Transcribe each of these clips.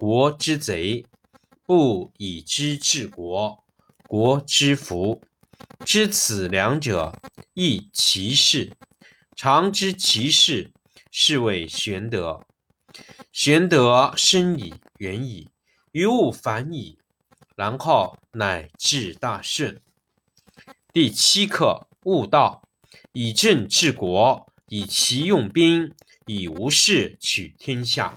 国之贼；不以知治国，国之福。知此两者，亦其事。常知其事，是谓玄德。玄德深矣，远矣，于物反矣，然后乃至大顺。第七课：悟道，以政治国，以其用兵，以无事取天下。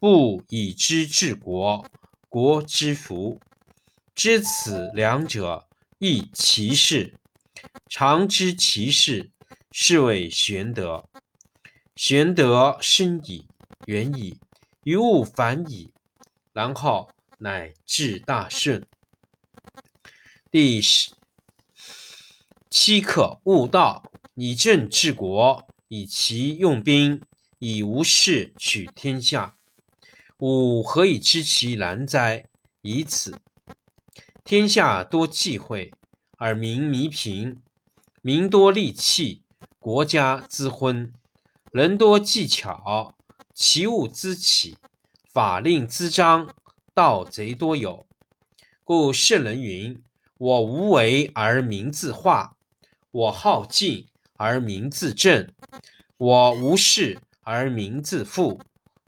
不以知治国，国之福。知此两者，亦其事。常知其事，是谓玄德。玄德深矣，远矣，于物反矣，然后乃至大顺。第十七课：悟道，以政治国，以其用兵，以无事取天下。吾何以知其然哉？以此。天下多忌讳。而民弥贫，民多利器，国家滋昏；人多技巧，其物滋起，法令滋章，盗贼多有。故圣人云：“我无为而民自化，我好静而民自正，我无事而民自富，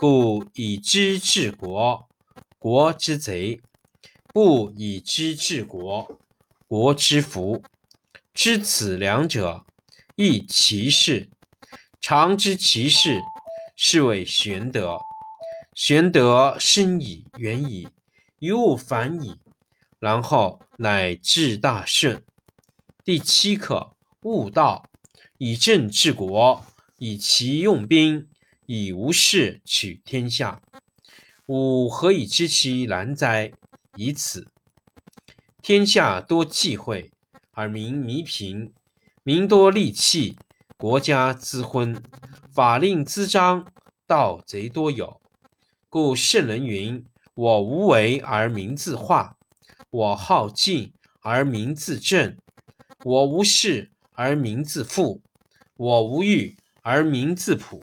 故以知治国，国之贼；不以知治国，国之福。知此两者，亦其事。常知其事，是谓玄德。玄德深矣，远矣，于物反矣，然后乃至大顺。第七课：悟道，以政治国，以其用兵，以无事取天下。吾何以知其然哉？以此。天下多忌讳，而民弥贫；民多利器，国家滋昏；法令滋章，盗贼多有。故圣人云：“我无为而民自化，我好静而民自正，我无事而民自富，我无欲而民自朴。”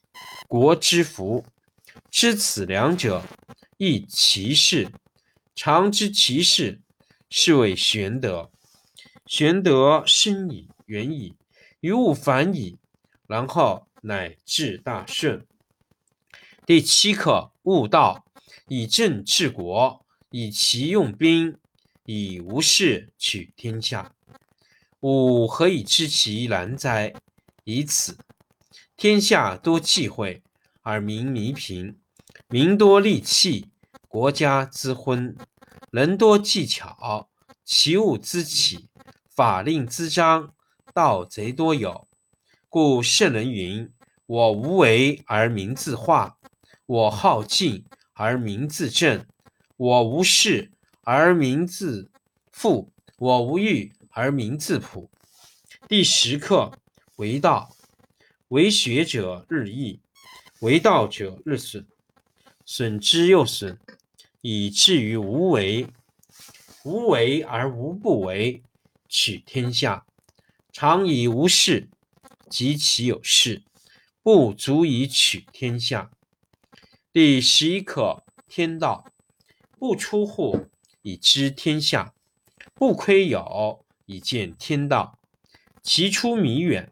国之福。知此两者。亦其事，常知其事，是谓玄德。玄德深矣，远矣，于物反矣，然后乃至大顺。第七课：悟道，以政治国，以其用兵，以无事取天下。吾何以知其然哉？以此。天下多忌讳，而民弥贫；民多利器。国家之昏，人多技巧，其物滋起，法令滋章，盗贼多有。故圣人云：“我无为而民自化，我好静而民自正，我无事而民自富，我无欲而民自朴。”第十课为道，为学者日益，为道者日损，损之又损。以至于无为，无为而无不为，取天下常以无事，及其有事，不足以取天下。第十一课：天道不出户，以知天下；不窥牖，以见天道。其出弥远，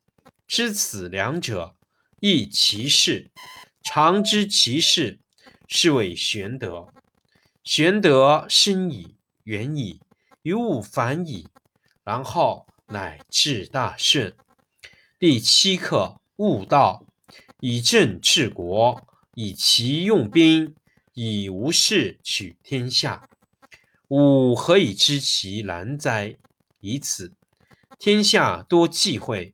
知此两者，亦其事。常知其事，是谓玄德。玄德深矣，远矣，于物反矣，然后乃至大顺。第七课：悟道，以政治国，以其用兵，以无事取天下。吾何以知其然哉？以此。天下多忌讳，